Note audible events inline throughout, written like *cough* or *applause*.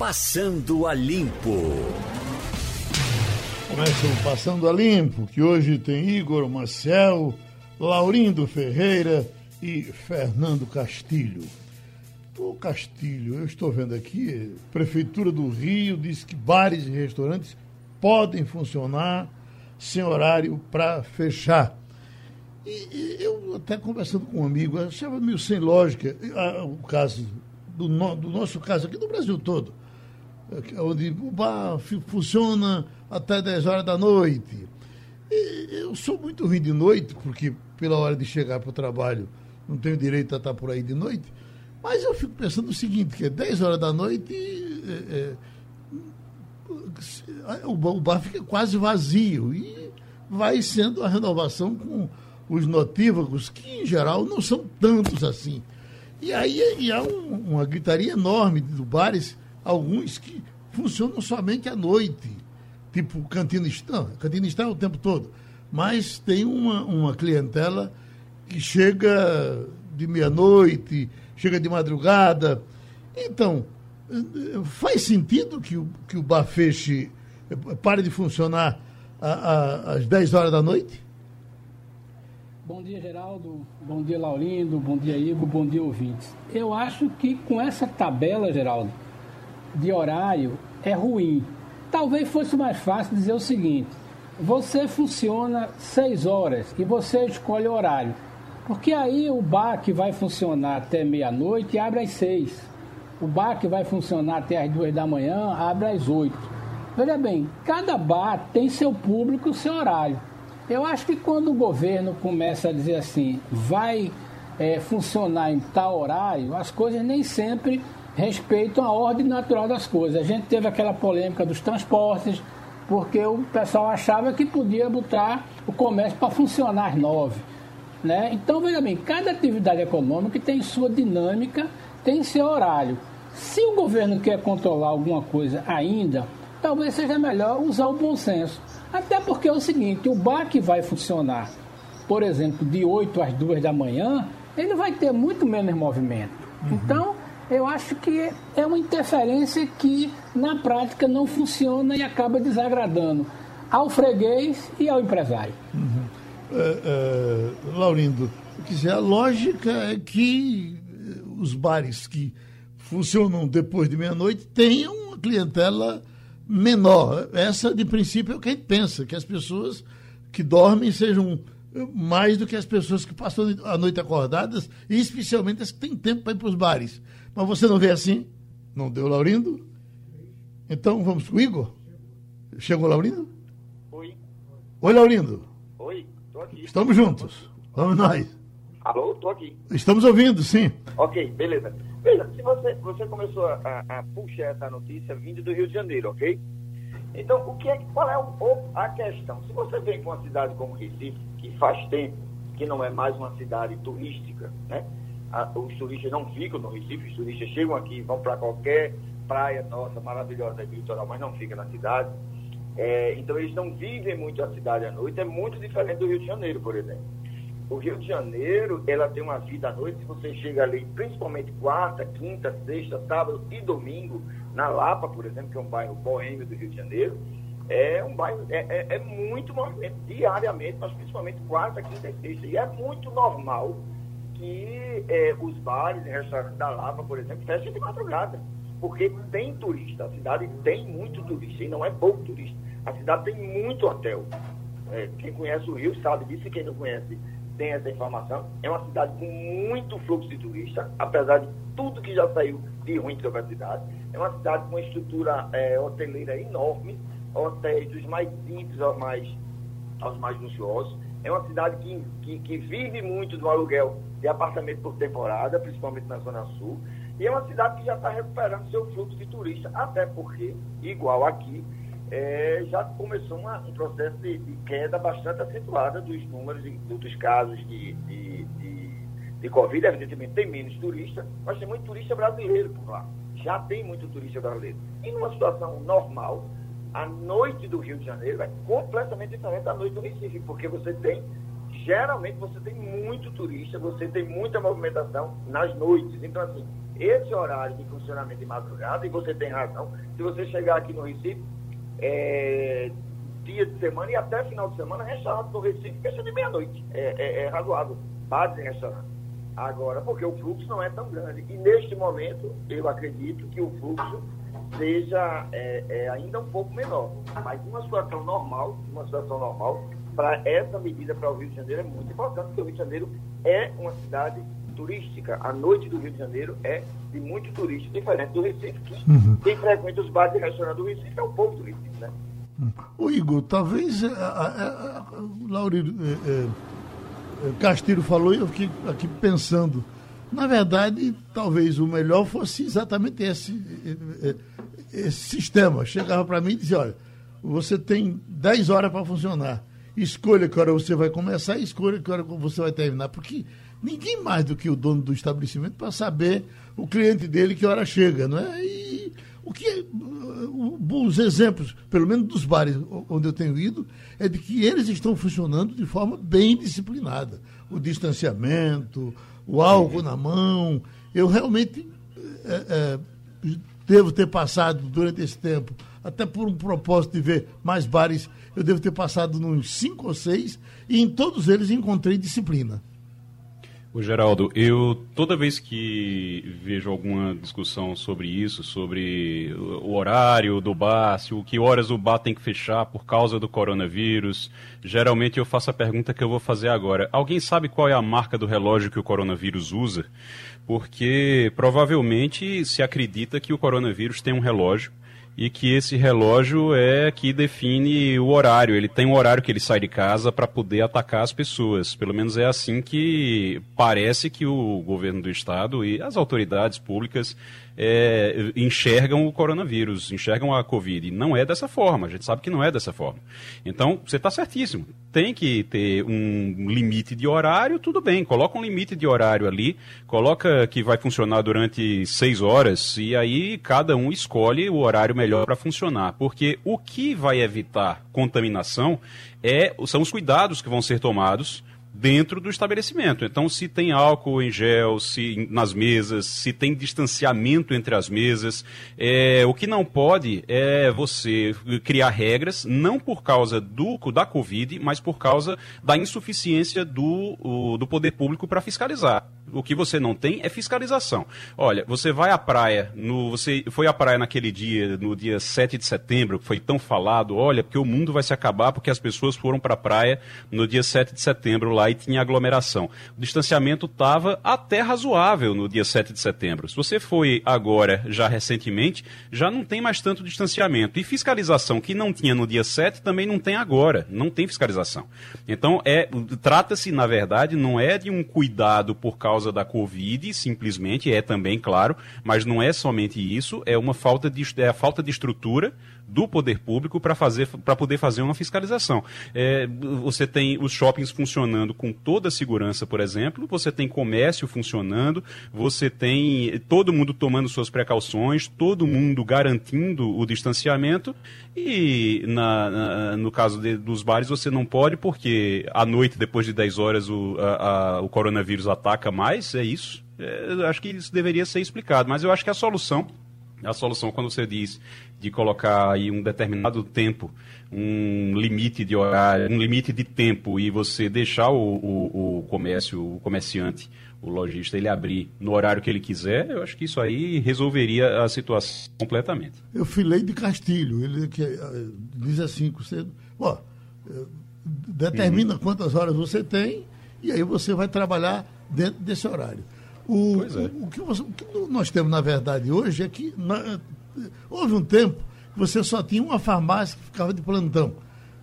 Passando a Limpo. Começa o Passando a Limpo, que hoje tem Igor Marcel, Laurindo Ferreira e Fernando Castilho. O Castilho, eu estou vendo aqui, Prefeitura do Rio diz que bares e restaurantes podem funcionar sem horário para fechar. E, e, eu até conversando com um amigo, achava meio sem lógica o caso do, no, do nosso caso aqui do Brasil todo onde o bar funciona até 10 horas da noite. E eu sou muito ruim de noite, porque pela hora de chegar para o trabalho não tenho direito a estar por aí de noite. Mas eu fico pensando o seguinte, que é 10 horas da noite é, é, o bar fica quase vazio e vai sendo a renovação com os notívagos, que em geral não são tantos assim. E aí e há um, uma gritaria enorme do bares alguns que funcionam somente à noite, tipo Cantina Não, Cantina está o tempo todo, mas tem uma, uma clientela que chega de meia-noite, chega de madrugada. Então, faz sentido que o, que o bar feche, pare de funcionar a, a, às 10 horas da noite? Bom dia, Geraldo. Bom dia, Laurindo. Bom dia, Igor. Bom dia, ouvintes. Eu acho que com essa tabela, Geraldo, de horário é ruim. Talvez fosse mais fácil dizer o seguinte: você funciona seis horas e você escolhe o horário. Porque aí o bar que vai funcionar até meia-noite abre às seis. O bar que vai funcionar até às duas da manhã abre às oito. Veja bem, cada bar tem seu público, seu horário. Eu acho que quando o governo começa a dizer assim, vai é, funcionar em tal horário, as coisas nem sempre respeitam a ordem natural das coisas. A gente teve aquela polêmica dos transportes, porque o pessoal achava que podia botar o comércio para funcionar às nove. Né? Então, veja bem, cada atividade econômica tem sua dinâmica, tem seu horário. Se o governo quer controlar alguma coisa ainda, talvez seja melhor usar o bom senso. Até porque é o seguinte, o bar que vai funcionar, por exemplo, de 8 às 2 da manhã, ele vai ter muito menos movimento. Uhum. Então, eu acho que é uma interferência que na prática não funciona e acaba desagradando ao freguês e ao empresário. Uhum. É, é, Laurindo, dizer, a lógica é que os bares que funcionam depois de meia-noite tenham uma clientela menor. Essa, de princípio, é o que a gente pensa, que as pessoas que dormem sejam mais do que as pessoas que passam a noite acordadas, e especialmente as que têm tempo para ir para os bares. Mas você não vê assim? Não deu, Laurindo? Então vamos com o Igor? Chegou Laurindo? Oi. Oi, Laurindo. Oi, estou aqui. Estamos juntos. Vamos nós. Alô, estou aqui. Estamos ouvindo, sim. Ok, beleza. Veja, se você, você começou a, a puxar essa notícia vindo do Rio de Janeiro, ok? Então, o que é, qual é o, a questão? Se você vem com uma cidade como Recife, que faz tempo que não é mais uma cidade turística, né? Os turistas não ficam no Recife, os turistas chegam aqui, vão para qualquer praia nossa maravilhosa litoral, mas não ficam na cidade. É, então eles não vivem muito a cidade à noite, é muito diferente do Rio de Janeiro, por exemplo. O Rio de Janeiro, ela tem uma vida à noite, se você chega ali, principalmente quarta, quinta, sexta, sábado e domingo, na Lapa, por exemplo, que é um bairro boêmio do Rio de Janeiro, é um bairro, é, é, é muito movimento diariamente, mas principalmente quarta, quinta e sexta. E é muito normal que é, os bares e restaurantes da Lapa, por exemplo, fecham de madrugada. Porque tem turista, a cidade tem muito turista, e não é pouco turista. A cidade tem muito hotel. É, quem conhece o Rio sabe disso, e quem não conhece tem essa informação. É uma cidade com muito fluxo de turista, apesar de tudo que já saiu de ruim sobre a cidade. É uma cidade com uma estrutura é, hoteleira enorme, hotéis dos mais simples aos mais, aos mais luxuosos. É uma cidade que, que, que vive muito do aluguel de apartamento por temporada, principalmente na Zona Sul. E é uma cidade que já está recuperando seu fluxo de turista, até porque, igual aqui, é, já começou uma, um processo de, de, queda bastante acentuada dos números de, dos casos de, de, de, de Covid. Evidentemente, tem menos turista, mas tem muito turista brasileiro por lá. Já tem muito turista brasileiro. E numa situação normal, a noite do Rio de Janeiro é completamente diferente da noite do Recife, porque você tem geralmente você tem muito turista, você tem muita movimentação nas noites. Então, assim, esse horário de funcionamento de madrugada, e você tem razão, se você chegar aqui no Recife, é, dia de semana e até final de semana, restaurante no Recife fecha de meia-noite. É, é, é razoável, bares em restaurante. Agora, porque o fluxo não é tão grande. E neste momento, eu acredito que o fluxo seja é, é, ainda um pouco menor. Mas uma situação normal, uma situação normal, para essa medida para o Rio de Janeiro é muito importante, porque o Rio de Janeiro é uma cidade turística. A noite do Rio de Janeiro é de muito turista, diferente do Recife, que uhum. quem frequenta os bares e restaurantes do Recife é o povo do Recife, né? O Igor, talvez a, a, a, Laurino, é, é, Castilho falou e eu fiquei aqui pensando. Na verdade, talvez o melhor fosse exatamente esse, esse sistema. Chegava para mim e dizia, olha, você tem 10 horas para funcionar. Escolha que hora você vai começar e escolha que hora você vai terminar. Porque ninguém mais do que o dono do estabelecimento para saber o cliente dele que hora chega, não é? E o que os exemplos, pelo menos dos bares onde eu tenho ido, é de que eles estão funcionando de forma bem disciplinada. O distanciamento, o álcool na mão. Eu realmente é, é, devo ter passado durante esse tempo, até por um propósito de ver mais bares, eu devo ter passado nos cinco ou seis, e em todos eles encontrei disciplina. O Geraldo, eu toda vez que vejo alguma discussão sobre isso, sobre o horário do bar, se o que horas o bar tem que fechar por causa do coronavírus, geralmente eu faço a pergunta que eu vou fazer agora. Alguém sabe qual é a marca do relógio que o coronavírus usa? Porque provavelmente se acredita que o coronavírus tem um relógio e que esse relógio é que define o horário. Ele tem um horário que ele sai de casa para poder atacar as pessoas. Pelo menos é assim que parece que o governo do estado e as autoridades públicas é, enxergam o coronavírus, enxergam a Covid. Não é dessa forma, a gente sabe que não é dessa forma. Então, você está certíssimo. Tem que ter um limite de horário, tudo bem, coloca um limite de horário ali, coloca que vai funcionar durante seis horas, e aí cada um escolhe o horário melhor para funcionar. Porque o que vai evitar contaminação é, são os cuidados que vão ser tomados dentro do estabelecimento. Então, se tem álcool em gel, se nas mesas, se tem distanciamento entre as mesas, é, o que não pode é você criar regras, não por causa do, da Covid, mas por causa da insuficiência do, o, do poder público para fiscalizar. O que você não tem é fiscalização. Olha, você vai à praia, no, você foi à praia naquele dia, no dia 7 de setembro, que foi tão falado, olha, porque o mundo vai se acabar porque as pessoas foram para a praia no dia 7 de setembro lá e tinha aglomeração. O distanciamento estava até razoável no dia 7 de setembro. Se você foi agora, já recentemente, já não tem mais tanto distanciamento. E fiscalização que não tinha no dia 7 também não tem agora. Não tem fiscalização. Então, é, trata-se, na verdade, não é de um cuidado por causa da Covid, simplesmente, é também, claro, mas não é somente isso, é uma falta de, é a falta de estrutura do poder público para fazer para poder fazer uma fiscalização. É, você tem os shoppings funcionando com toda a segurança, por exemplo, você tem comércio funcionando, você tem todo mundo tomando suas precauções, todo mundo garantindo o distanciamento e na, na, no caso de, dos bares você não pode porque à noite, depois de 10 horas, o, a, a, o coronavírus ataca mais, é isso. É, acho que isso deveria ser explicado, mas eu acho que a solução a solução quando você diz de colocar aí um determinado tempo, um limite de horário, um limite de tempo e você deixar o, o, o comércio, o comerciante, o lojista, ele abrir no horário que ele quiser, eu acho que isso aí resolveria a situação completamente. Eu filei de Castilho, ele que, eh, diz assim, você, ó, eh, determina uhum. quantas horas você tem e aí você vai trabalhar dentro desse horário. O, é. o, o, que você, o, que nós temos, na verdade, hoje é que na, houve um tempo que você só tinha uma farmácia que ficava de plantão.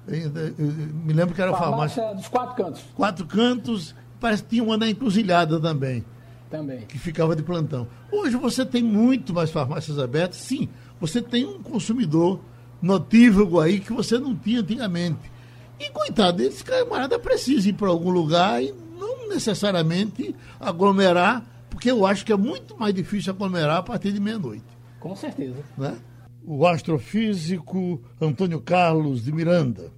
Eu, eu, me lembro que era farmácia. Farmácia dos quatro cantos. Quatro cantos, parece que tinha uma na encruzilhada também. Também. Que ficava de plantão. Hoje você tem muito mais farmácias abertas, sim. Você tem um consumidor notívago aí que você não tinha antigamente. E coitado, esse camarada precisa ir para algum lugar e não necessariamente aglomerar porque eu acho que é muito mais difícil aglomerar a partir de meia-noite. Com certeza. Né? O astrofísico Antônio Carlos de Miranda.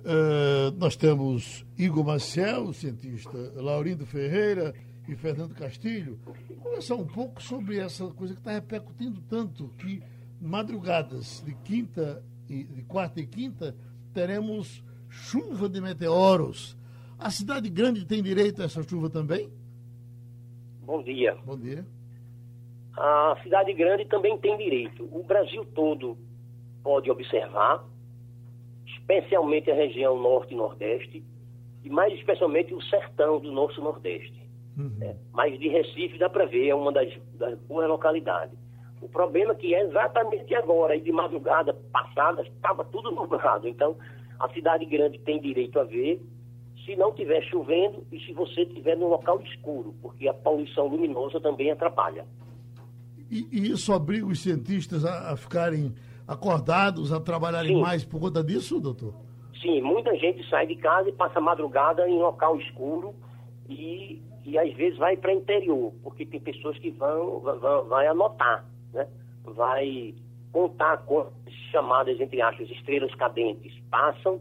Uh, nós temos Igor Maciel, o cientista Laurindo Ferreira e Fernando Castilho, conversar um pouco sobre essa coisa que está repercutindo tanto que madrugadas de quinta e de quarta e quinta teremos chuva de meteoros. A cidade grande tem direito a essa chuva também? Bom dia. Bom dia. A cidade grande também tem direito. O Brasil todo pode observar, especialmente a região norte e nordeste, e mais especialmente o sertão do nosso nordeste. Uhum. É, mas de Recife dá para ver, é uma das, das boas localidades. O problema é que é exatamente agora, e de madrugada passada, estava tudo *laughs* nublado. Então, a cidade grande tem direito a ver, se não estiver chovendo e se você estiver num local escuro, porque a poluição luminosa também atrapalha. E, e isso obriga os cientistas a, a, ficarem acordados, a trabalharem Sim. mais por conta disso, doutor? Sim, muita gente sai de casa e passa a madrugada em local escuro e, e às vezes vai para interior, porque tem pessoas que vão, vão vai anotar, né? vai contar com chamadas, entre aspas, estrelas cadentes passam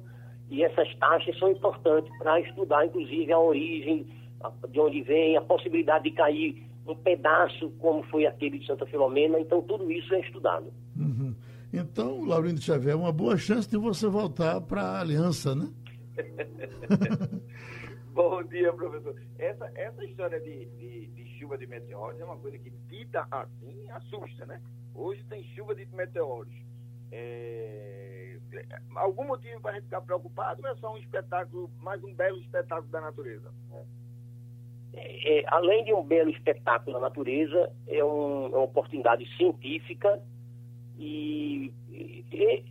e essas taxas são importantes para estudar, inclusive, a origem, de onde vem, a possibilidade de cair um pedaço, como foi aquele de Santa Filomena. Então, tudo isso é estudado. Uhum. Então, Laurindo Xavier, uma boa chance de você voltar para a aliança, né? *laughs* Bom dia, professor. Essa, essa história de, de, de, chuva de meteoros é uma coisa que, dita assim, assusta, né? Hoje tem chuva de meteoros. É... Algum motivo para a gente ficar preocupado ou é só um espetáculo, mais um belo espetáculo da natureza? É, é, além de um belo espetáculo da natureza, é, um, é uma oportunidade científica e, e,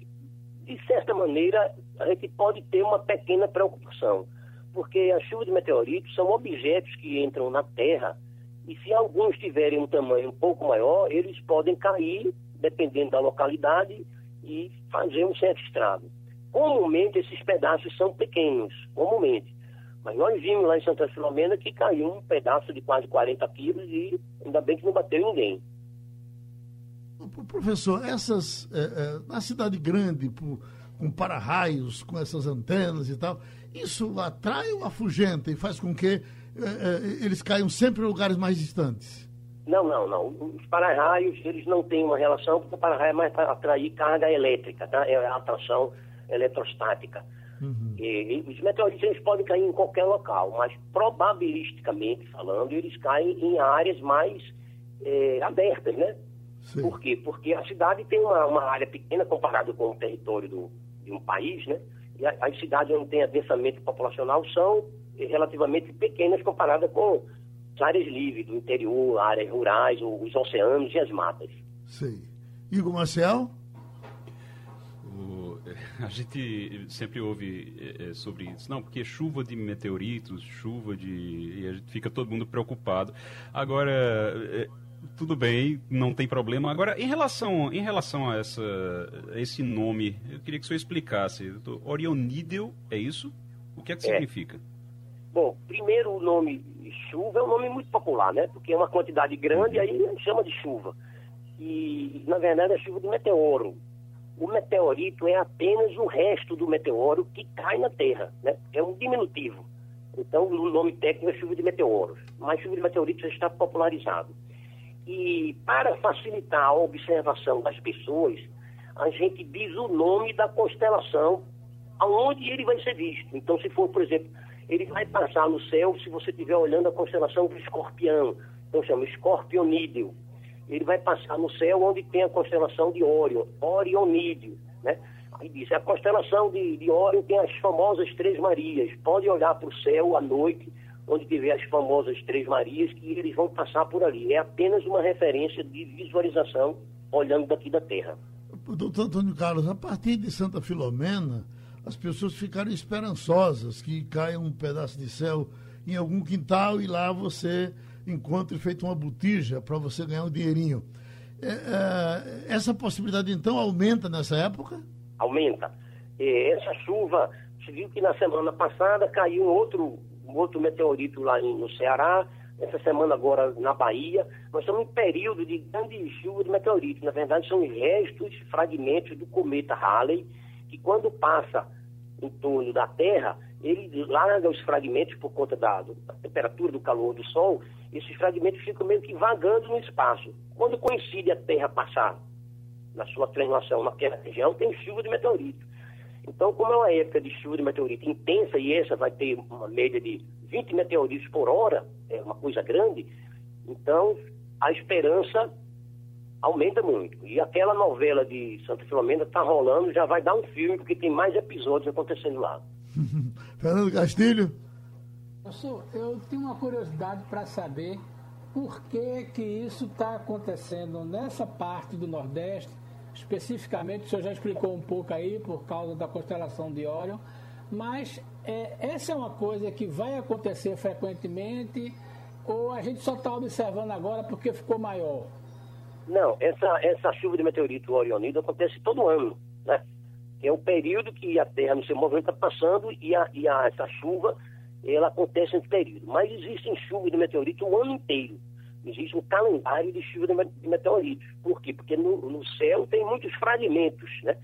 de certa maneira, a gente pode ter uma pequena preocupação, porque as chuvas de meteoritos são objetos que entram na Terra e se alguns tiverem um tamanho um pouco maior, eles podem cair, dependendo da localidade, e fazer um certo estrago. Comumente esses pedaços são pequenos, comumente. Mas nós vimos lá em Santa Filomena que caiu um pedaço de quase 40 quilos e ainda bem que não bateu ninguém. Professor, essas. É, é, na cidade grande, por, com para-raios, com essas antenas e tal, isso atrai ou afugenta e faz com que é, é eles caiam sempre em lugares mais distantes? Não, não, não. Os para-raios, eles não têm uma relação, porque o para-raio é mais para atrair carga elétrica, tá? É a atração eletrostática. Uhum. E, e, os meteoritos eles podem cair em qualquer local, mas probabilisticamente falando, eles caem em áreas mais é, abertas, né? Sim. Por quê? Porque a cidade tem uma, uma área pequena comparado com o território do, de um país, né? E as cidades onde tem adensamento populacional são relativamente pequenas comparadas com áreas livres do interior, áreas rurais, os oceanos e as matas. Sei. Igor Marcel? A gente sempre ouve é, sobre isso. Não, porque chuva de meteoritos, chuva de. E a gente fica todo mundo preocupado. Agora. É, tudo bem, não tem problema. Agora, em relação, em relação a, essa, a esse nome, eu queria que o senhor explicasse. Orionídeo, é isso? O que é que é. significa? Bom, primeiro o nome chuva é um nome muito popular, né? Porque é uma quantidade grande, aí chama de chuva. E, na verdade, é chuva de meteoro. O meteorito é apenas o resto do meteoro que cai na Terra, né? É um diminutivo. Então, o nome técnico é chuva de meteoros. Mas chuva de meteoritos já está popularizado. E, para facilitar a observação das pessoas, a gente diz o nome da constelação aonde ele vai ser visto. Então, se for, por exemplo, ele vai passar no céu se você estiver olhando a constelação do escorpião, então chama escorpionídeo. Ele vai passar no céu onde tem a constelação de Órion, Orionídeo, né? Aí diz, a constelação de, de Órion tem as famosas Três Marias. Pode olhar para o céu à noite, onde tiver as famosas Três Marias, que eles vão passar por ali. É apenas uma referência de visualização olhando daqui da Terra. Doutor Antônio Carlos, a partir de Santa Filomena, as pessoas ficaram esperançosas que caia um pedaço de céu em algum quintal e lá você encontre feito uma botija para você ganhar um dinheirinho. É, é, essa possibilidade então aumenta nessa época? Aumenta. Essa chuva, você viu que na semana passada caiu um outro, um outro meteorito lá no Ceará, essa semana agora na Bahia. Nós estamos em período de grande chuva de meteoritos. Na verdade, são restos, fragmentos do cometa Halley, que quando passa em torno da Terra, ele larga os fragmentos por conta da, da temperatura, do calor do Sol, esses fragmentos ficam meio que vagando no espaço. Quando coincide a Terra passar na sua translação naquela região, tem chuva de meteorito. Então, como é uma época de chuva de meteorito intensa, e essa vai ter uma média de 20 meteoritos por hora, é uma coisa grande, então a esperança aumenta muito. E aquela novela de Santa Filomena está rolando, já vai dar um filme, porque tem mais episódios acontecendo lá. *laughs* Fernando Castilho? Professor, eu tenho uma curiosidade para saber por que, que isso está acontecendo nessa parte do Nordeste, especificamente, o senhor já explicou um pouco aí, por causa da constelação de Órion, mas é, essa é uma coisa que vai acontecer frequentemente ou a gente só está observando agora porque ficou maior? Não, essa, essa chuva de meteorito orionido acontece todo ano, né? É o período que a Terra no seu movimento está passando e, a, e a, essa chuva ela acontece nesse período. Mas existem chuvas de meteorito o ano inteiro. Existe um calendário de chuva de meteoritos. Por quê? Porque no, no céu tem muitos fragmentos, né?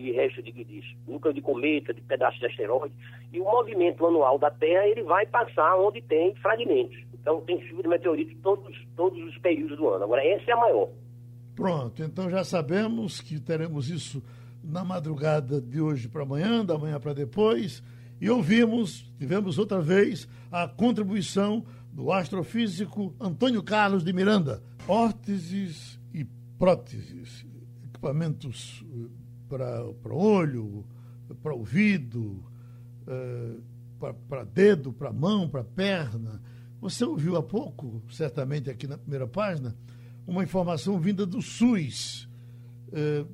de resto de, de núcleo de cometa, de pedaços de asteroide, e o movimento anual da Terra ele vai passar onde tem fragmentos. Então tem chuva de meteoritos todos, todos os períodos do ano. Agora, essa é a maior. Pronto, então já sabemos que teremos isso na madrugada de hoje para amanhã, da manhã para depois, e ouvimos, tivemos outra vez, a contribuição do astrofísico Antônio Carlos de Miranda. Órteses e próteses, equipamentos eh, para olho, para ouvido, eh, para dedo, para mão, para perna. Você ouviu há pouco, certamente aqui na primeira página, uma informação vinda do SUS, eh,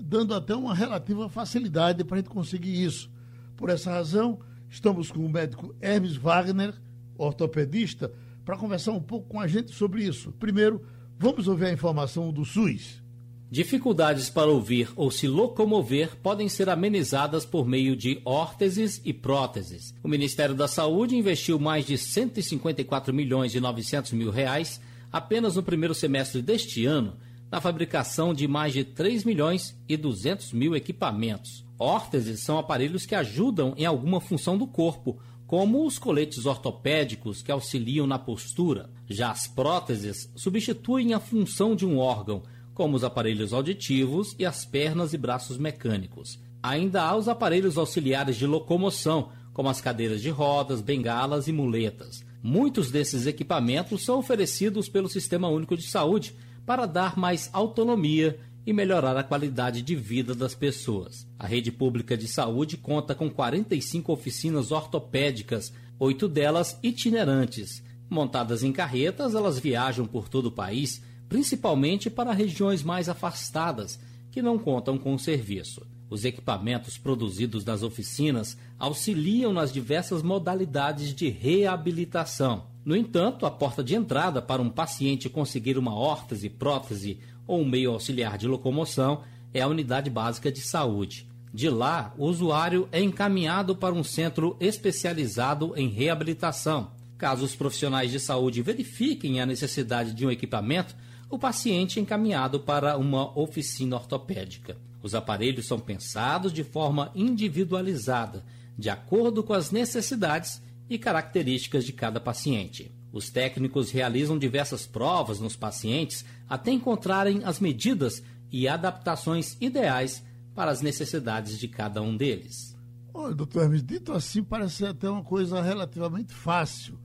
dando até uma relativa facilidade para a gente conseguir isso. Por essa razão, estamos com o médico Hermes Wagner, ortopedista, para conversar um pouco com a gente sobre isso. Primeiro, vamos ouvir a informação do SUS. Dificuldades para ouvir ou se locomover podem ser amenizadas por meio de órteses e próteses. O Ministério da Saúde investiu mais de 154 milhões e 900 mil reais apenas no primeiro semestre deste ano na fabricação de mais de 3 milhões e 200 mil equipamentos. Órteses são aparelhos que ajudam em alguma função do corpo, como os coletes ortopédicos que auxiliam na postura. Já as próteses substituem a função de um órgão, como os aparelhos auditivos e as pernas e braços mecânicos. Ainda há os aparelhos auxiliares de locomoção, como as cadeiras de rodas, bengalas e muletas. Muitos desses equipamentos são oferecidos pelo Sistema Único de Saúde para dar mais autonomia e melhorar a qualidade de vida das pessoas. A rede pública de saúde conta com 45 oficinas ortopédicas, oito delas itinerantes. Montadas em carretas, elas viajam por todo o país, principalmente para regiões mais afastadas, que não contam com o serviço. Os equipamentos produzidos nas oficinas auxiliam nas diversas modalidades de reabilitação. No entanto, a porta de entrada para um paciente conseguir uma órtese, prótese ou um meio auxiliar de locomoção é a unidade básica de saúde. De lá, o usuário é encaminhado para um centro especializado em reabilitação. Caso os profissionais de saúde verifiquem a necessidade de um equipamento, o paciente é encaminhado para uma oficina ortopédica. Os aparelhos são pensados de forma individualizada, de acordo com as necessidades e características de cada paciente. Os técnicos realizam diversas provas nos pacientes até encontrarem as medidas e adaptações ideais para as necessidades de cada um deles. Olha, doutor Hermes, dito assim parece até uma coisa relativamente fácil.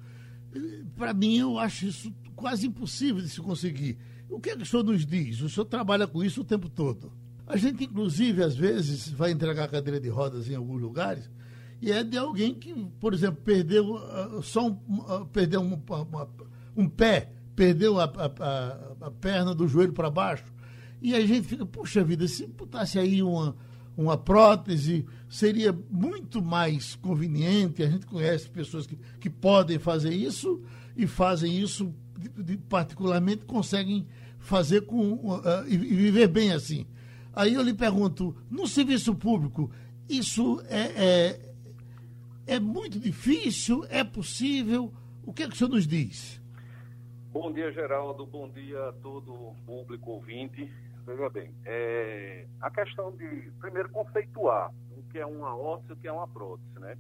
Para mim, eu acho isso quase impossível de se conseguir. O que, é que o senhor nos diz? O senhor trabalha com isso o tempo todo. A gente, inclusive, às vezes, vai entregar cadeira de rodas em alguns lugares e é de alguém que, por exemplo, perdeu uh, só um, uh, perdeu um, uma, um pé, perdeu a, a, a, perna do joelho para baixo. E a gente fica, puxa vida, se botasse aí uma, uma prótese, seria muito mais conveniente. A gente conhece pessoas que, que podem fazer isso e fazem isso, de, de, particularmente, conseguem fazer com uh, e viver bem assim. Aí eu lhe pergunto, no serviço público, isso é, é, é muito difícil? É possível? O que é que o senhor nos diz? Bom dia, Geraldo. Bom dia a todo o público ouvinte. Veja bem, é, a questão de, primeiro, conceituar o que é uma óssea e o que é uma prótese, né?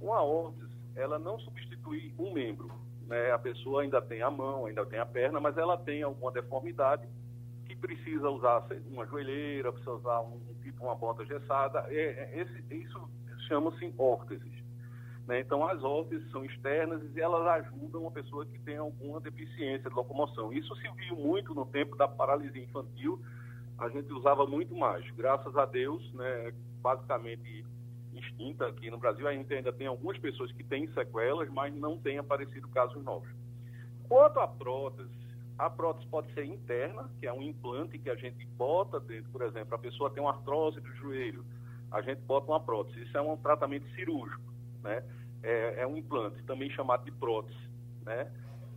Uma órtese, ela não substitui um membro. Né? A pessoa ainda tem a mão, ainda tem a perna, mas ela tem alguma deformidade que precisa usar uma joelheira, precisa usar um, tipo uma bota gessada. É, é, esse, isso chama-se órteses. Né? Então, as órteses são externas e elas ajudam a pessoa que tem alguma deficiência de locomoção. Isso se viu muito no tempo da paralisia infantil, a gente usava muito mais. Graças a Deus, né, basicamente extinta aqui no Brasil, a gente ainda tem algumas pessoas que têm sequelas, mas não tem aparecido casos novos. Quanto à prótese, a prótese pode ser interna, que é um implante que a gente bota dentro, por exemplo, a pessoa tem uma artrose do joelho, a gente bota uma prótese. Isso é um tratamento cirúrgico, né? É, é um implante, também chamado de prótese, né?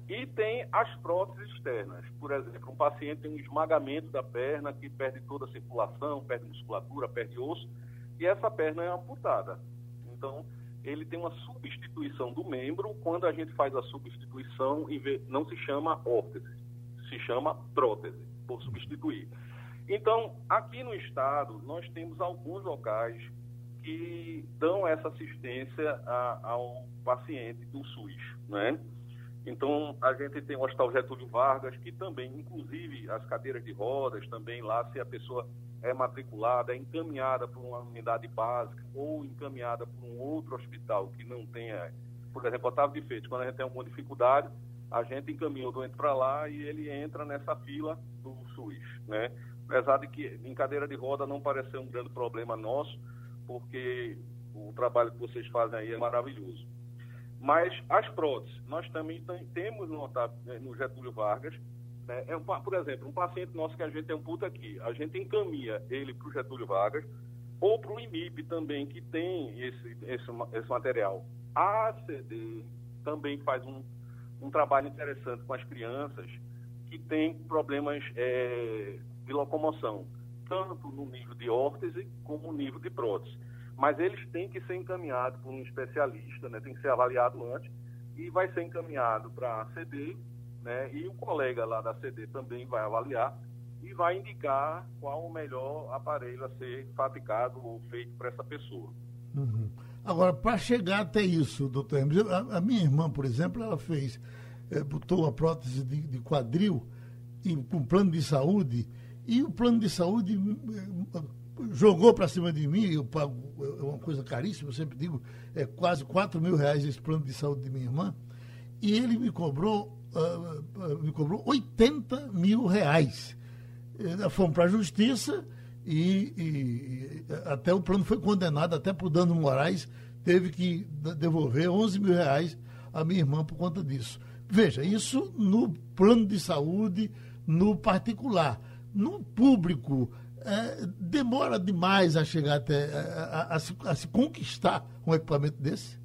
E tem as próteses externas. Por exemplo, um paciente tem um esmagamento da perna que perde toda a circulação, perde musculatura, perde osso, e essa perna é amputada. Então, ele tem uma substituição do membro. Quando a gente faz a substituição, não se chama órtese, se chama prótese, por substituir. Então, aqui no estado, nós temos alguns locais que dão essa assistência a, ao paciente do SUS, né? Então, a gente tem o Hospital Getúlio Vargas, que também, inclusive, as cadeiras de rodas, também lá, se a pessoa é matriculada, é encaminhada por uma unidade básica ou encaminhada por um outro hospital que não tenha, por exemplo, Otávio de Feitos, quando a gente tem alguma dificuldade, a gente encaminha o doente para lá e ele entra nessa fila do SUS, né? Apesar de que em cadeira de roda não pareceu um grande problema nosso, porque o trabalho que vocês fazem aí é maravilhoso. Mas as próteses, nós também temos no, né, no Getúlio Vargas, né, é um, por exemplo, um paciente nosso que a gente amputa aqui, a gente encaminha ele para o Getúlio Vargas ou para o IMIP também, que tem esse, esse, esse material. A ACD também faz um, um trabalho interessante com as crianças que têm problemas é, de locomoção, tanto no nível de órtese como no nível de prótese mas eles têm que ser encaminhados por um especialista, né? tem que ser avaliado antes, e vai ser encaminhado para a CD, né? e o colega lá da CD também vai avaliar e vai indicar qual o melhor aparelho a ser fabricado ou feito para essa pessoa. Uhum. Agora, para chegar até isso, doutor Hermes, a, a, minha irmã, por exemplo, ela fez, é, botou a prótese de, de quadril e, com plano de saúde, e o plano de saúde eh, jogou para cima de mim, eu pago, é uma coisa caríssima, eu sempre digo, é quase 4 mil reais esse plano de saúde de minha irmã, e ele me cobrou, uh, me cobrou 80 mil reais. Uh, fomos para a justiça e, e, até o plano foi condenado, até por dano morais, teve que devolver 11 mil reais à minha irmã por conta disso. Veja, isso no plano de saúde, no particular. No público, é, demora demais a chegar até a, a, a, se, a, se, conquistar um equipamento desse?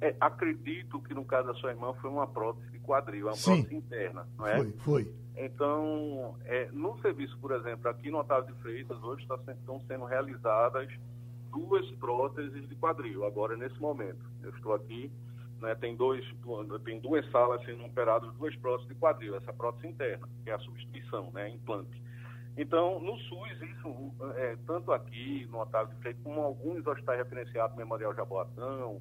É, acredito que no caso da sua irmã foi uma prótese de quadril, uma Sim, prótese interna, não é? Foi, foi. Então, é, no serviço, por exemplo, aqui no Otávio de Freitas, hoje tá, estão sendo realizadas duas próteses de quadril, agora nesse momento. Eu estou aqui, né, tem, dois, tem duas salas sendo operadas, duas próteses de quadril, essa prótese interna, que é a substituição, né, implante. Então, no SUS, isso, é, tanto aqui no Otávio de Freitas, como alguns hospitais referenciados, Memorial Jaboatão,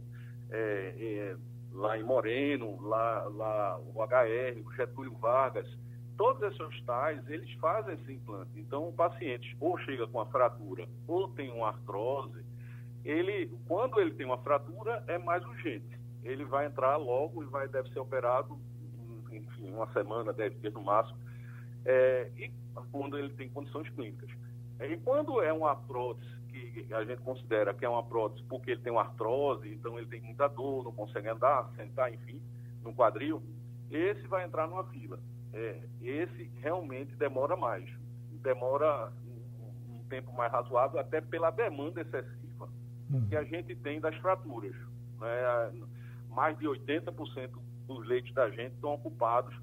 é, é, lá em Moreno, lá, lá o HR, o Getúlio Vargas, todos esses hospitais, eles fazem esse implante. Então, o paciente ou chega com a fratura ou tem uma artrose, ele, quando ele tem uma fratura, é mais urgente. Ele vai entrar logo e vai, deve ser operado, enfim, uma semana, dez dias no máximo, é, e quando ele tem condições clínicas. E quando é uma prótese que a gente considera que é uma prótese porque ele tem uma artrose, então ele tem muita dor, não consegue andar, sentar, enfim, no quadril, esse vai entrar numa fila. É, esse realmente demora mais. Demora um, tempo mais razoável, até pela demanda excessiva uhum. que a gente tem das fraturas. Né? Mais de 80% dos leitos da gente estão ocupados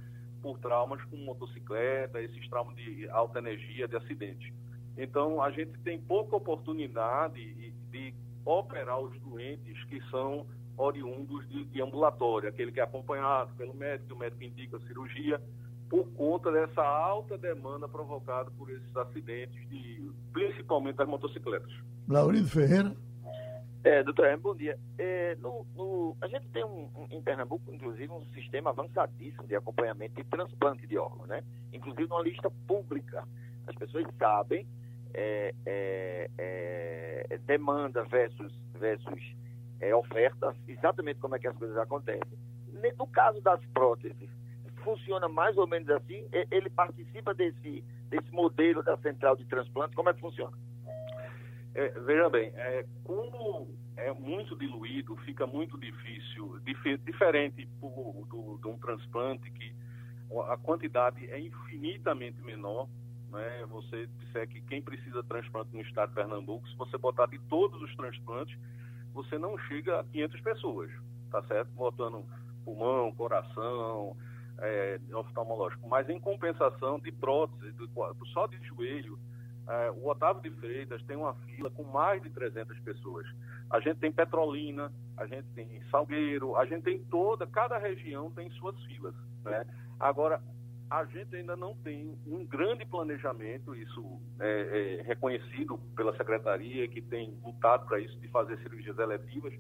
por traumas com motocicleta, esses traumas de alta energia, de acidente. Então, a gente tem pouca oportunidade de, de operar os doentes que são oriundos de, de, ambulatório, aquele que é acompanhado pelo médico, o médico indica a cirurgia, por conta dessa alta demanda provocada por esses acidentes, de, principalmente das motocicletas. Laurindo Ferreira. É, doutor, bom dia. É, no, no, a gente tem um, um, em Pernambuco, inclusive, um sistema avançadíssimo de acompanhamento de transplante de órgãos, né? Inclusive uma lista pública. As pessoas sabem é, é, é demanda versus, versus é, oferta, exatamente como é que as coisas acontecem. No caso das próteses, funciona mais ou menos assim? Ele participa desse, desse modelo da central de transplante? Como é que funciona? É, veja bem, é, como é muito diluído, fica muito difícil, dif diferente do, do, de um transplante que a quantidade é infinitamente menor. Né? Você disser que quem precisa de transplante no estado de Pernambuco, se você botar de todos os transplantes, você não chega a 500 pessoas, tá certo? Botando pulmão, coração, é, oftalmológico. Mas em compensação de prótese, de, só de joelho, é, o Otávio de Freitas tem uma fila com mais de 300 pessoas. A gente tem Petrolina, a gente tem Salgueiro, a gente tem toda, cada região tem suas filas. Né? Agora, a gente ainda não tem um grande planejamento, isso é, é reconhecido pela Secretaria, que tem lutado para isso, de fazer cirurgias eletivas,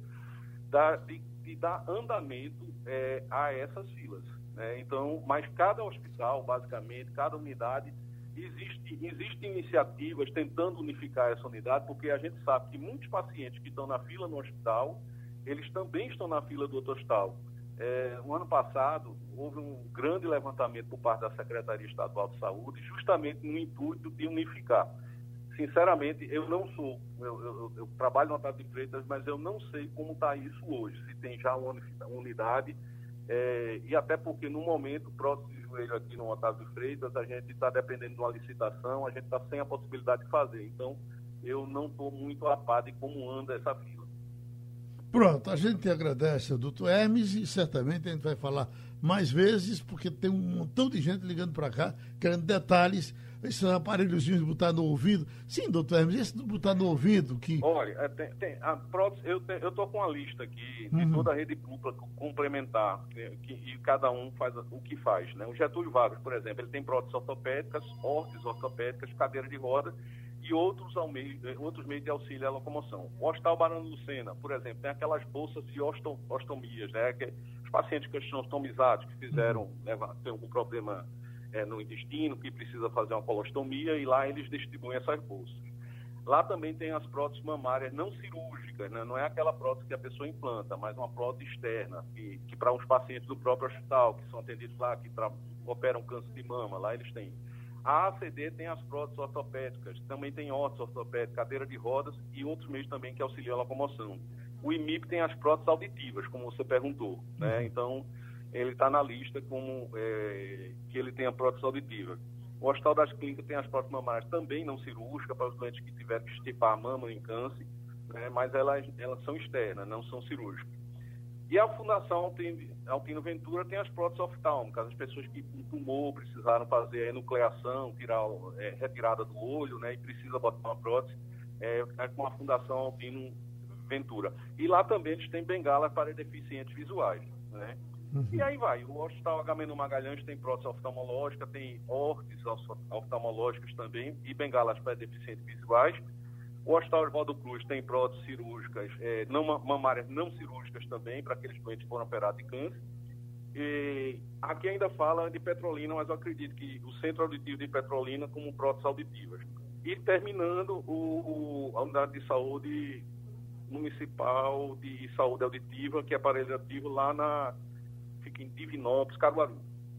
da, de, de, dar andamento é, a essas filas. Né? Então, mas cada hospital, basicamente, cada unidade Existe, existem iniciativas tentando unificar essa unidade, porque a gente sabe que muitos pacientes que estão na fila no hospital, eles também estão na fila do outro hospital. É, no ano passado, houve um grande levantamento por parte da Secretaria Estadual de Saúde, justamente no intuito de unificar. Sinceramente, eu não sou, eu, eu, eu trabalho no Otávio de Freitas, mas eu não sei como está isso hoje, se tem já uma unidade, é, e até porque no momento, próximo joelho aqui no Otávio Freitas, a gente está dependendo de uma licitação, a gente está sem a possibilidade de fazer. Então, eu não estou muito a par de como anda essa fila. Pronto, a gente agradece ao doutor Hermes e certamente a gente vai falar mais vezes, porque tem um montão de gente ligando para cá, querendo detalhes esses aparelhozinhos de botar no ouvido. Sim, doutor Hermes, esse de botar no ouvido que. Olha, é, tem, tem, a prótese, eu estou com a lista aqui de uhum. toda a rede dupla complementar, que, e cada um faz o que faz. Né? O Getúlio Vargas, por exemplo, ele tem próteses ortopédicas, órteses ortopédicas, cadeira de roda e outros, meios, eh, outros meios de auxílio à locomoção. O Hospital Barão Lucena, por exemplo, tem aquelas bolsas de ostom, ostomias, né? Que os pacientes que estão ostomizados, que fizeram, uhum. levar, tem algum problema é, no intestino, que precisa fazer uma colostomia, e lá eles distribuem essas bolsas. Lá também tem as próteses mamárias não cirúrgicas, né? não é aquela prótese que a pessoa implanta, mas uma prótese externa, que, que para os pacientes do próprio hospital, que são atendidos lá, que operam câncer de mama, lá eles têm. A ACD tem as próteses ortopédicas, também tem órtese ortopédica, cadeira de rodas e outros meios também que auxiliam a locomoção. O IMIP tem as próteses auditivas, como você perguntou, né? Uhum. Então, ele está na lista como é, que ele tem a prótese auditiva. O Hospital das Clínicas tem as próteses mamárias também não cirúrgicas para os doentes que tiveram que estipar a mama em câncer, né, mas elas, elas são externas, não são cirúrgicas. E a Fundação Altino Ventura tem as próteses oftálmicas, as pessoas que com tumor precisaram fazer a enucleação, tirar, é, retirada do olho, né, e precisa botar uma prótese, é, é com a Fundação Altino Ventura. E lá também eles têm bengalas para deficientes visuais, né? Uhum. E aí vai. O Hospital Agamemnon Magalhães tem prótese oftalmológica, tem órteses oftalmológicas também e bengalas para deficientes visuais. O Hospital Oswaldo Cruz tem próteses cirúrgicas, é, não mamárias não cirúrgicas também, para aqueles doentes que foram operados de câncer. E aqui ainda fala de Petrolina, mas eu acredito que o Centro Auditivo de Petrolina como próteses auditivas. E terminando o, o, a unidade de saúde municipal de saúde auditiva, que é aparelho ativo lá na em Divinópolis, Caruaru.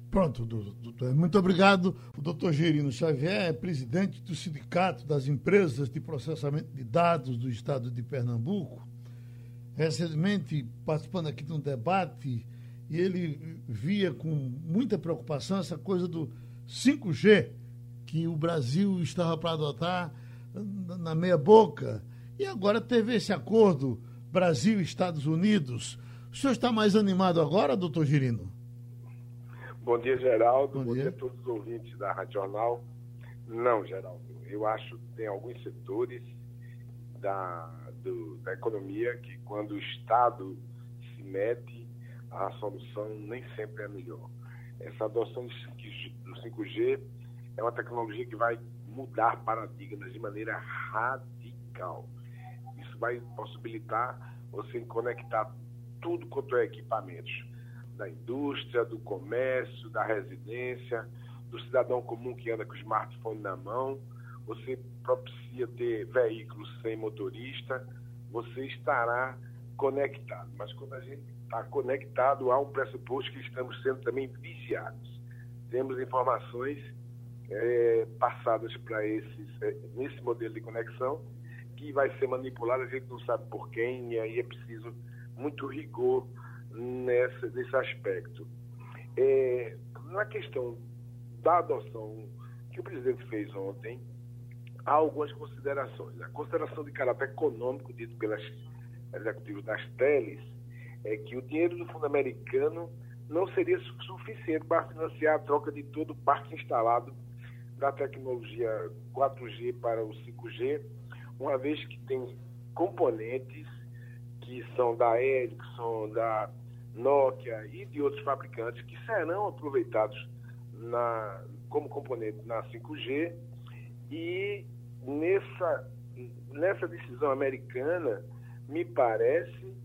Pronto, doutor. Muito obrigado. O doutor Gerino Xavier é presidente do Sindicato das Empresas de Processamento de Dados do Estado de Pernambuco. Recentemente, participando aqui de um debate, ele via com muita preocupação essa coisa do 5G, que o Brasil estava para adotar na meia boca. E agora teve esse acordo Brasil-Estados Unidos o senhor está mais animado agora, doutor Girino? Bom dia, Geraldo. Bom, Bom dia. dia. a todos os ouvintes da Rádio Jornal. Não, Geraldo. Eu acho que tem alguns setores da, do, da economia que, quando o Estado se mete, a solução nem sempre é a melhor. Essa adoção do 5G é uma tecnologia que vai mudar paradigmas de maneira radical vai possibilitar você conectar tudo quanto é equipamentos da indústria, do comércio, da residência, do cidadão comum que anda com o smartphone na mão. Você propicia ter veículos sem motorista, você estará conectado. Mas quando a gente está conectado, há um pressuposto que estamos sendo também vigiados. Temos informações é, passadas para esses é, nesse modelo de conexão que vai ser manipulado, a gente não sabe por quem, e aí é preciso muito rigor nessa, nesse aspecto. É, na questão da adoção que o presidente fez ontem, há algumas considerações. A consideração de caráter econômico, dito pelas executivos das teles, é que o dinheiro do fundo americano não seria suficiente para financiar a troca de todo o parque instalado da tecnologia 4G para o 5G, uma vez que tem componentes que são da Ericsson, da Nokia e de outros fabricantes que serão aproveitados na, como componente na 5G e nessa, nessa decisão americana me parece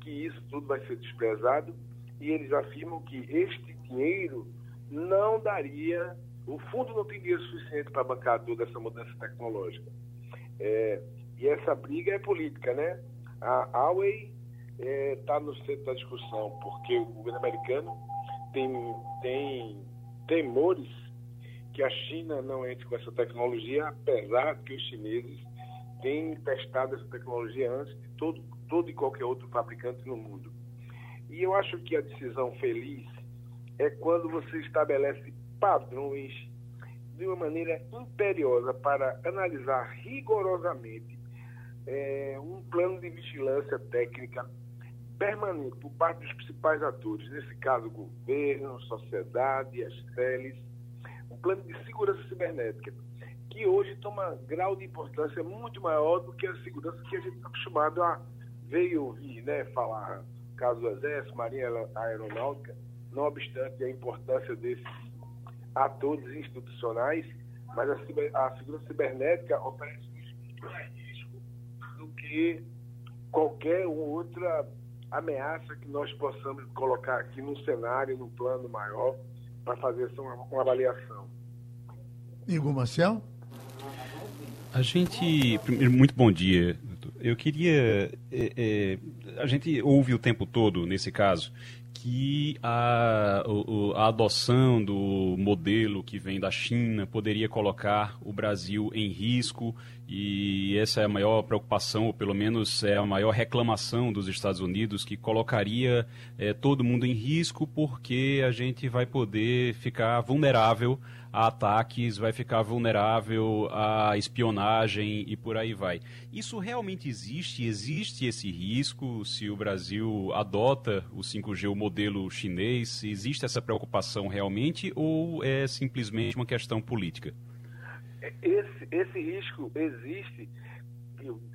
que isso tudo vai ser desprezado e eles afirmam que este dinheiro não daria, o fundo não tem dinheiro suficiente para bancar toda essa mudança tecnológica. É, e essa briga é política, né? A Huawei está é, tá no centro da discussão, porque o governo americano tem, tem temores que a China não entre com essa tecnologia, apesar que os chineses têm testado essa tecnologia antes de todo, todo e qualquer outro fabricante no mundo. E eu acho que a decisão feliz é quando você estabelece padrões de uma maneira imperiosa para analisar rigorosamente é, um plano de vigilância técnica permanente por parte dos principais atores, nesse caso, governo, sociedade, as teles, um plano de segurança cibernética, que hoje toma grau de importância muito maior do que a segurança que a gente está acostumado a ver e ouvir, né? Falar, caso do Exército, Marinha Aeronáutica, não obstante a importância desses atores institucionais, mas a, ciber, a segurança cibernética oferece muito risco do que qualquer outra ameaça que nós possamos colocar aqui no cenário, no plano maior, para fazer essa uma, uma avaliação. Igor Marcel? A gente. Muito bom dia. Eu queria. É, é, a gente ouve o tempo todo, nesse caso, que a, a, adoção do modelo que vem da China poderia colocar o Brasil em risco. E essa é a maior preocupação, ou pelo menos é a maior reclamação dos Estados Unidos, que colocaria é, todo mundo em risco porque a gente vai poder ficar vulnerável a ataques, vai ficar vulnerável à espionagem e por aí vai. Isso realmente existe? Existe esse risco se o Brasil adota o 5G, o modelo chinês? Existe essa preocupação realmente ou é simplesmente uma questão política? Esse, esse risco existe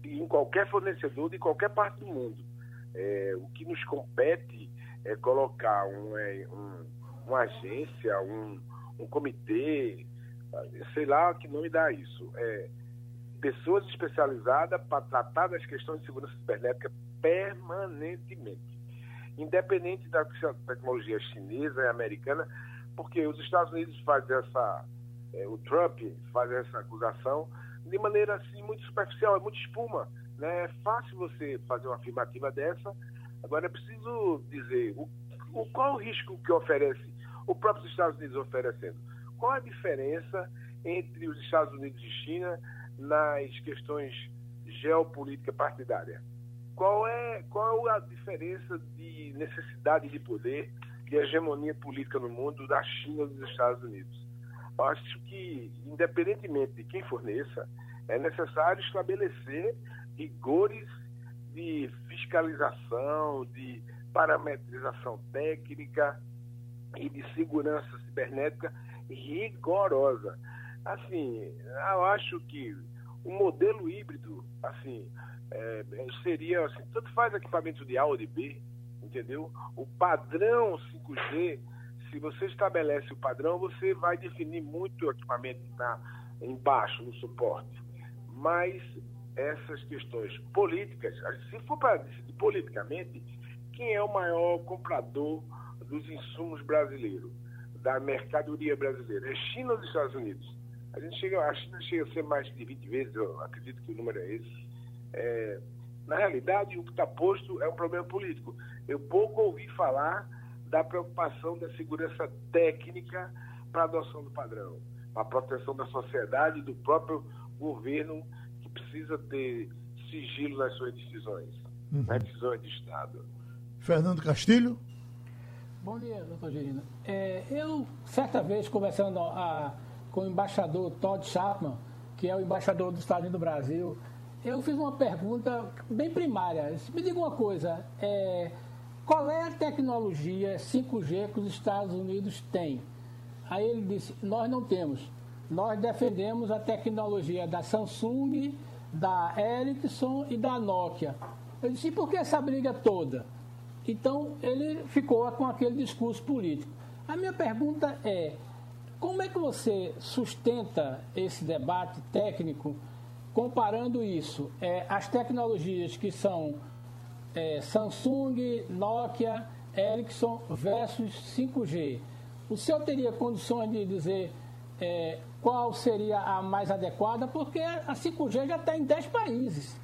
em qualquer fornecedor de qualquer parte do mundo. É, o que nos compete é colocar um, é, um, uma agência, um, um comitê, sei lá que nome dá isso. É, pessoas especializadas para tratar das questões de segurança cibernética permanentemente. Independente da tecnologia chinesa e americana, porque os Estados Unidos fazem essa. É, o Trump faz essa acusação de maneira assim muito superficial, é muito espuma. Né? É fácil você fazer uma afirmativa dessa. Agora é preciso dizer o, o qual o risco que oferece o próprio Estados Unidos oferecendo. Qual a diferença entre os Estados Unidos e China nas questões geopolítica partidária? Qual é, qual a diferença de necessidade de poder e hegemonia política no mundo da China e dos Estados Unidos? Acho que, independentemente de quem forneça, é necessário estabelecer rigores de fiscalização, de parametrização técnica, e de segurança cibernética rigorosa. Assim, eu acho que o modelo híbrido, assim, é, seria, assim, tanto faz equipamento de A ou de B, entendeu? O padrão 5G, se você estabelece o padrão, você vai definir muito o equipamento na, embaixo, no suporte. Mas essas questões políticas, se for para decidir politicamente, quem é o maior comprador dos insumos brasileiros, da mercadoria brasileira? É China ou os Estados Unidos? A gente chega, a China chega a ser mais de 20 vezes, eu acredito que o número é esse. É, na realidade, o que está posto é um problema político. Eu pouco ouvi falar da preocupação da segurança técnica para a adoção do padrão, para a proteção da sociedade e do próprio governo que precisa ter sigilo nas suas decisões, uhum. nas decisões de Estado. Fernando Castilho. Bom dia, doutor Gerina. É, eu, certa vez, conversando a, com o embaixador Todd Chapman, que é o embaixador dos Estados Unidos do Brasil, eu fiz uma pergunta bem primária. Me diga uma coisa, é, qual é a tecnologia 5G que os Estados Unidos têm? Aí ele disse, nós não temos. Nós defendemos a tecnologia da Samsung, da Ericsson e da Nokia. Eu disse, e por que essa briga toda? Então ele ficou com aquele discurso político. A minha pergunta é, como é que você sustenta esse debate técnico comparando isso, é, as tecnologias que são é, Samsung, Nokia, Ericsson versus 5G. O senhor teria condições de dizer é, qual seria a mais adequada? Porque a 5G já está em 10 países.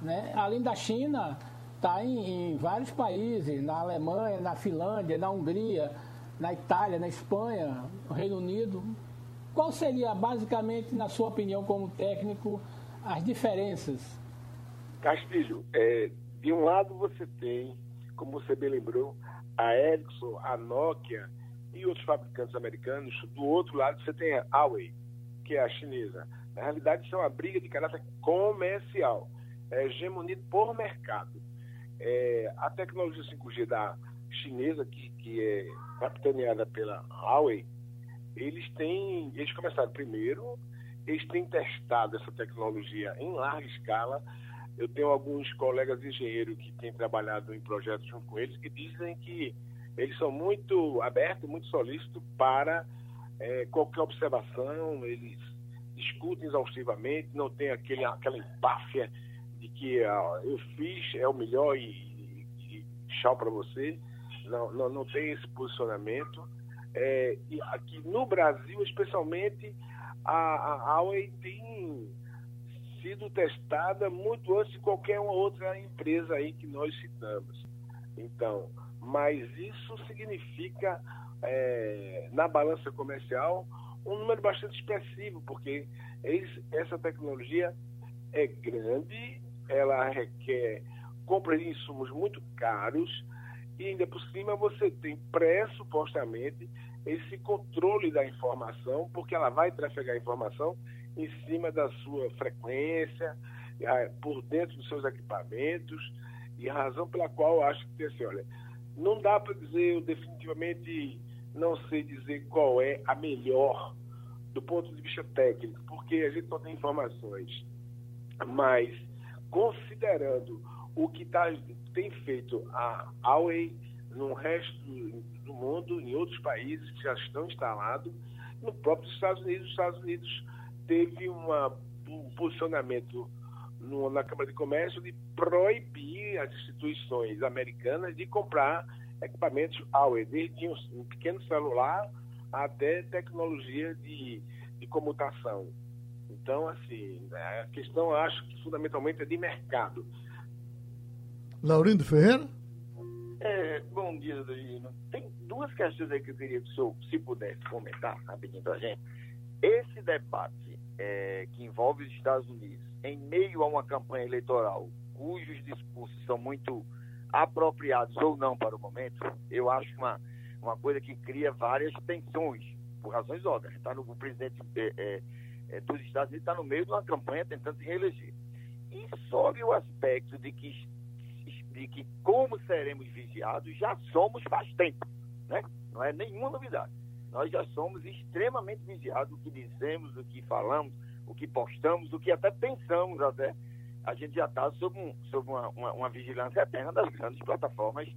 Né? Além da China, está em, em vários países, na Alemanha, na Finlândia, na Hungria, na Itália, na Espanha, no Reino Unido. Qual seria, basicamente, na sua opinião, como técnico, as diferenças? Castilho, é, de um lado você tem, como você bem lembrou, a Ericsson, a Nokia e outros fabricantes americanos. Do outro lado você tem a Huawei, que é a chinesa. Na realidade, isso é uma briga de caráter comercial, é hegemonia por mercado. É, a tecnologia 5G da chinesa, que, que é capitaneada pela Huawei, eles têm, eles começaram primeiro eles têm testado essa tecnologia em larga escala. Eu tenho alguns colegas engenheiros que têm trabalhado em projetos junto com eles que dizem que eles são muito abertos, muito solícitos para é, qualquer observação, eles discutem exaustivamente, não tem aquele, aquela empáfia de que ah, eu fiz, é o melhor e, e, e tchau para você. Não, não, não tem esse posicionamento. É, e aqui no Brasil, especialmente, a, a Huawei tem sido testada muito antes de qualquer outra empresa aí que nós citamos. Então, mas isso significa, é, na balança comercial, um número bastante expressivo, porque essa tecnologia é grande, ela requer compra de insumos muito caros e ainda por cima você tem pressupostamente esse controle da informação, porque ela vai trafegar informação em cima da sua frequência, por dentro dos seus equipamentos, e a razão pela qual eu acho que assim, olha, não dá para dizer, eu definitivamente não sei dizer qual é a melhor do ponto de vista técnico, porque a gente não tem informações. Mas, considerando o que tá, tem feito a Huawei no resto do mundo, em outros países que já estão instalados, no próprio Estados Unidos. Os Estados Unidos teve uma, um posicionamento no, na Câmara de Comércio de proibir as instituições americanas de comprar equipamentos Huawei, desde um, um pequeno celular até tecnologia de, de comutação. Então, assim, a questão, acho que fundamentalmente é de mercado. Laurindo Ferreira? É, bom dia, Dagino. Tem duas questões aí que eu queria que o senhor, se pudesse comentar rapidinho para a gente. Esse debate é, que envolve os Estados Unidos em meio a uma campanha eleitoral cujos discursos são muito apropriados ou não para o momento, eu acho uma, uma coisa que cria várias tensões, por razões óbvias. Tá no, o presidente é, é, dos Estados Unidos está no meio de uma campanha tentando se reeleger. E sobre o aspecto de que de que como seremos vigiados já somos faz tempo, né? Não é nenhuma novidade. Nós já somos extremamente vigiados, o que dizemos, o que falamos, o que postamos, o que até pensamos até. A gente já está sob, um, sob uma, uma, uma, vigilância eterna das grandes plataformas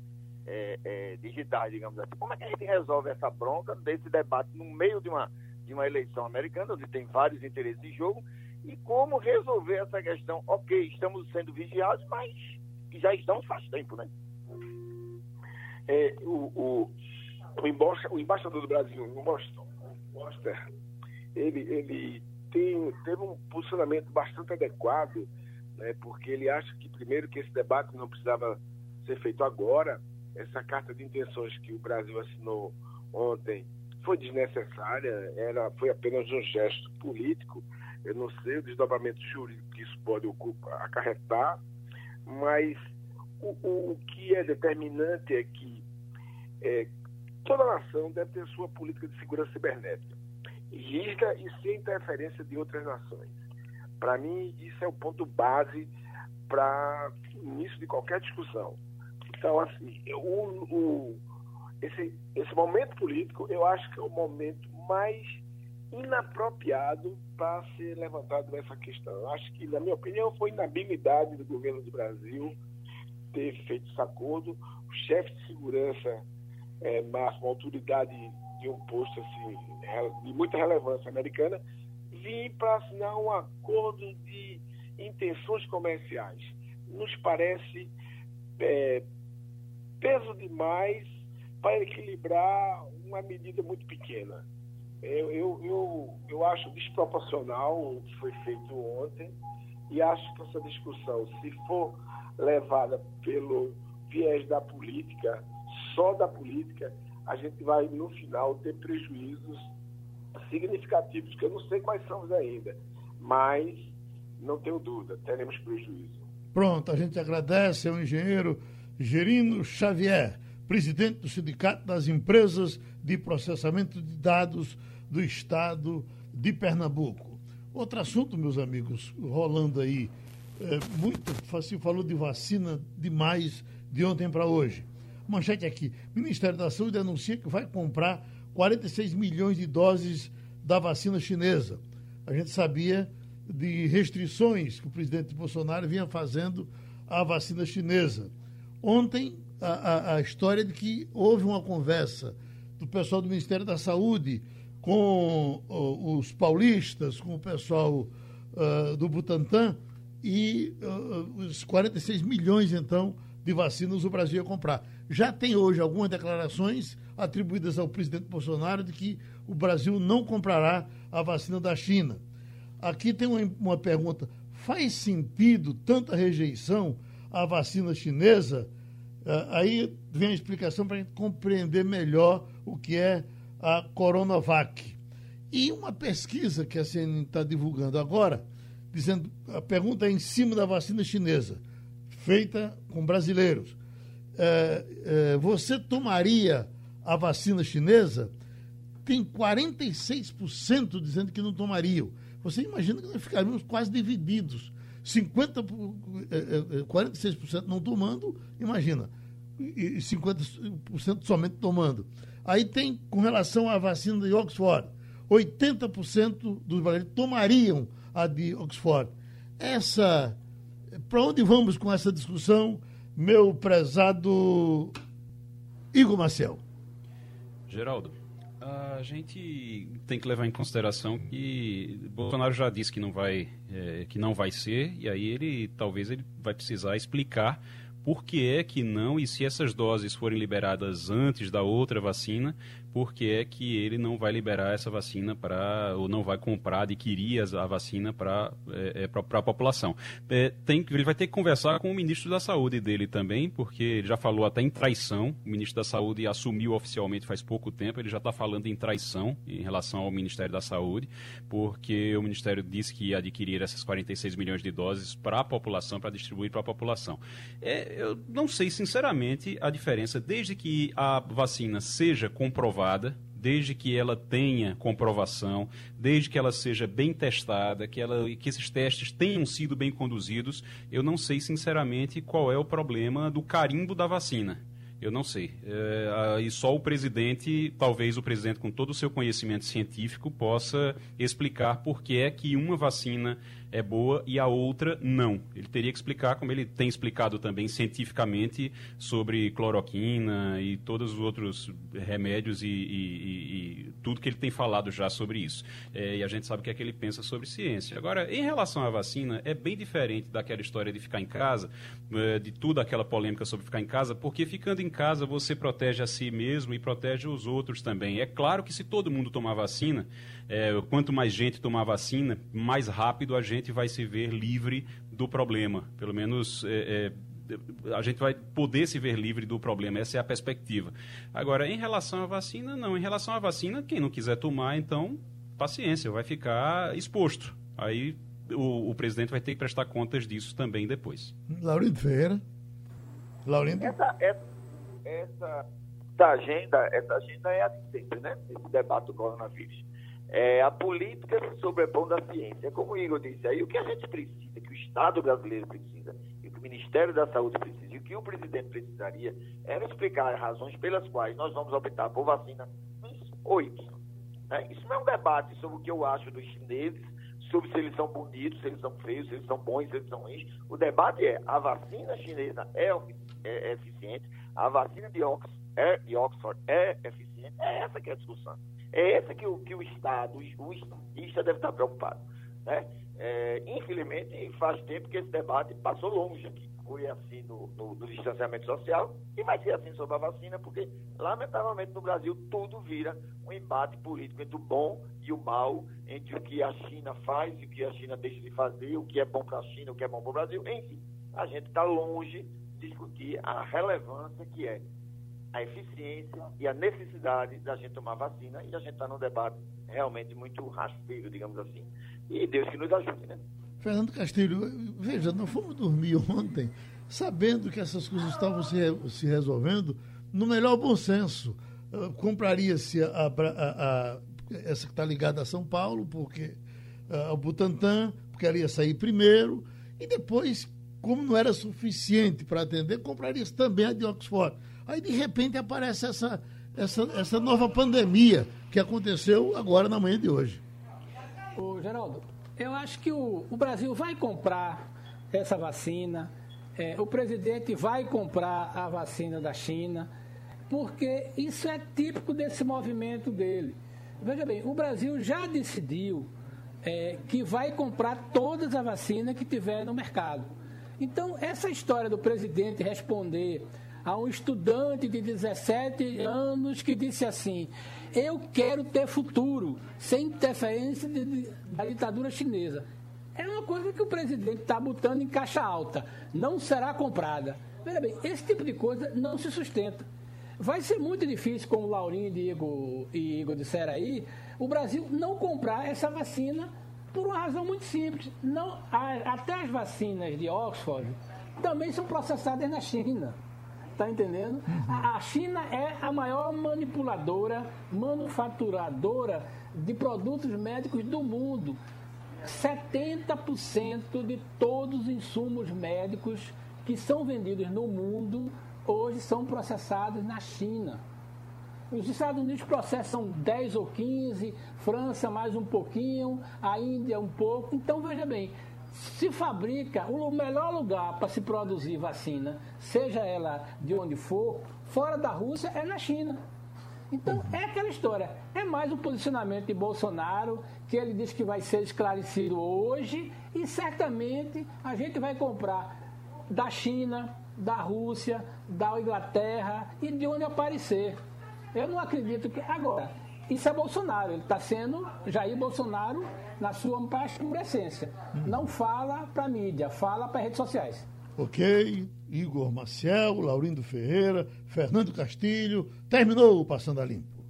é, é, digitais, digamos assim. Como é que a gente resolve essa bronca desse debate no meio de uma, de uma eleição americana, onde tem vários interesses em jogo, e como resolver essa questão. Ok, estamos sendo vigiados, mas já estamos faz tempo, né? É, o, o, o, embaixador, o embaixador do Brasil no Boston, ele, ele tem, teve um posicionamento bastante adequado, né, porque ele acha que, primeiro, que esse debate não precisava ser feito agora, essa carta de intenções que o Brasil assinou ontem foi desnecessária, era, foi apenas um gesto político. Eu não sei o desdobramento jurídico que isso pode acarretar, mas o, o, o que é determinante é que é, toda nação deve ter sua política de segurança cibernética, rígida e sem interferência de outras nações. Para mim, isso é o ponto base para início de qualquer discussão. Então, assim, o, o, esse, esse momento político, eu acho que é o momento mais inapropriado para ser levantado essa questão. Eu acho que, na minha opinião, foi inabilidade do governo do Brasil ter feito esse acordo. O chefe de segurança é, máximo, autoridade de um posto assim, de muita relevância americana, vir para assinar um acordo de intenções comerciais. Nos parece é, peso demais para equilibrar uma medida muito pequena. Eu, eu, eu, eu acho desproporcional o que foi feito ontem e acho que essa discussão, se for levada pelo viés da política, só da política, a gente vai, no final, ter prejuízos significativos, que eu não sei quais são ainda, mas não tenho dúvida, teremos prejuízo. Pronto, a gente agradece ao engenheiro Gerino Xavier, presidente do Sindicato das Empresas de Processamento de Dados do Estado de Pernambuco. Outro assunto, meus amigos, rolando aí, é, muito, se falou de vacina demais de ontem para hoje. Manchete aqui: Ministério da Saúde anuncia que vai comprar 46 milhões de doses da vacina chinesa. A gente sabia de restrições que o presidente Bolsonaro vinha fazendo à vacina chinesa. Ontem, a, a, história de que houve uma conversa do pessoal do Ministério da Saúde com uh, os paulistas, com o pessoal uh, do Butantan, e uh, os 46 milhões, então, de vacinas o Brasil ia comprar. Já tem hoje algumas declarações atribuídas ao presidente Bolsonaro de que o Brasil não comprará a vacina da China. Aqui tem uma, uma pergunta: faz sentido tanta rejeição à vacina chinesa? Uh, aí vem a explicação para a gente compreender melhor o que é a Coronavac. E uma pesquisa que a CNN está divulgando agora, dizendo, a pergunta é em cima da vacina chinesa feita com brasileiros. É, é, você tomaria a vacina chinesa? Tem 46% dizendo que não tomariam. Você imagina que nós ficaríamos quase divididos. 50, 46% não tomando, imagina. E 50% somente tomando. Aí tem com relação à vacina de Oxford. 80% dos brasileiros tomariam a de Oxford. Essa para onde vamos com essa discussão, meu prezado Igor Marcel? Geraldo, a gente tem que levar em consideração que Bolsonaro já disse que não vai, é, que não vai ser, e aí ele talvez ele vai precisar explicar por que é que não, e se essas doses forem liberadas antes da outra vacina, por que é que ele não vai liberar essa vacina para, ou não vai comprar, adquirir a vacina para é, é a população. É, tem, ele vai ter que conversar com o ministro da Saúde dele também, porque ele já falou até em traição, o ministro da Saúde assumiu oficialmente faz pouco tempo, ele já está falando em traição em relação ao Ministério da Saúde, porque o Ministério disse que ia adquirir essas 46 milhões de doses para a população, para distribuir para a população. É, eu não sei, sinceramente, a diferença, desde que a vacina seja comprovada, desde que ela tenha comprovação, desde que ela seja bem testada, que, ela, que esses testes tenham sido bem conduzidos, eu não sei, sinceramente, qual é o problema do carimbo da vacina. Eu não sei. É, e só o presidente, talvez o presidente com todo o seu conhecimento científico, possa explicar por que é que uma vacina é boa e a outra não. Ele teria que explicar, como ele tem explicado também cientificamente, sobre cloroquina e todos os outros remédios e, e, e tudo que ele tem falado já sobre isso. É, e a gente sabe o que é que ele pensa sobre ciência. Agora, em relação à vacina, é bem diferente daquela história de ficar em casa, é, de tudo aquela polêmica sobre ficar em casa, porque ficando em casa você protege a si mesmo e protege os outros também. É claro que se todo mundo tomar vacina, é, quanto mais gente tomar vacina, mais rápido a gente vai se ver livre do problema. Pelo menos é, é, a gente vai poder se ver livre do problema. Essa é a perspectiva. Agora, em relação à vacina, não. Em relação à vacina, quem não quiser tomar, então, paciência, vai ficar exposto. Aí o, o presidente vai ter que prestar contas disso também depois. Laurindo Ferreira. Laurindo. Essa, essa, essa, essa agenda, essa agenda é a de sempre, né? Esse debate do coronavírus. É, a política se sobrepõe da ciência. Como o Igor disse aí, o que a gente precisa, que o Estado brasileiro precisa, e que o Ministério da Saúde precisa, e o que o presidente precisaria, era explicar as razões pelas quais nós vamos optar por vacina ou Y. Né? Isso não é um debate sobre o que eu acho dos chineses, sobre se eles são bonitos, se eles são feios, se eles são bons, se eles são ruins. O debate é, a vacina chinesa é, é, é eficiente, a vacina de Oxford, é, de Oxford é eficiente, é essa que é a discussão. É essa que o, que o Estado, o estadista deve estar preocupado. Né? É, infelizmente, faz tempo que esse debate passou longe aqui. Foi assim no, no, no, distanciamento social e vai ser assim sobre a vacina, porque, lamentavelmente, no Brasil tudo vira um embate político entre o bom e o mal, entre o que a China faz e o que a China deixa de fazer, o que é bom para a China, o que é bom para o Brasil. Enfim, a gente está longe de discutir a relevância que é a eficiência e a necessidade da gente tomar vacina e a gente está num debate realmente muito rasteiro, digamos assim. E Deus que nos ajude, né? Fernando Castilho, veja, nós fomos dormir ontem sabendo que essas coisas estavam se, se resolvendo no melhor bom senso. Uh, Compraria-se a, a, a, essa que está ligada a São Paulo, porque uh, o Butantan, porque ela ia sair primeiro, e depois, como não era suficiente para atender, compraria-se também a de Oxford. Aí, de repente, aparece essa, essa, essa nova pandemia que aconteceu agora na manhã de hoje. Ô, Geraldo, eu acho que o, o Brasil vai comprar essa vacina, é, o presidente vai comprar a vacina da China, porque isso é típico desse movimento dele. Veja bem, o Brasil já decidiu é, que vai comprar todas as vacinas que tiver no mercado. Então, essa história do presidente responder a um estudante de 17 anos que disse assim: Eu quero ter futuro, sem interferência de, de, da ditadura chinesa. É uma coisa que o presidente está botando em caixa alta. Não será comprada. Veja bem, esse tipo de coisa não se sustenta. Vai ser muito difícil, como o Laurinho e Igor, e Igor disseram aí, o Brasil não comprar essa vacina por uma razão muito simples. Não, até as vacinas de Oxford também são processadas na China. Está entendendo? A China é a maior manipuladora, manufaturadora de produtos médicos do mundo. 70% de todos os insumos médicos que são vendidos no mundo hoje são processados na China. Os Estados Unidos processam 10 ou 15, França mais um pouquinho, a Índia um pouco. Então, veja bem, se fabrica, o melhor lugar para se produzir vacina, seja ela de onde for, fora da Rússia, é na China. Então, é aquela história. É mais um posicionamento de Bolsonaro, que ele diz que vai ser esclarecido hoje, e certamente a gente vai comprar da China, da Rússia, da Inglaterra e de onde aparecer. Eu não acredito que. Agora, isso é Bolsonaro. Ele está sendo Jair Bolsonaro na sua mais pura essência. Hum. Não fala para a mídia, fala para redes sociais. Ok, Igor Maciel, Laurindo Ferreira, Fernando Castilho. Terminou o Passando a Limpo.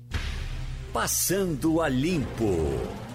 Passando a Limpo.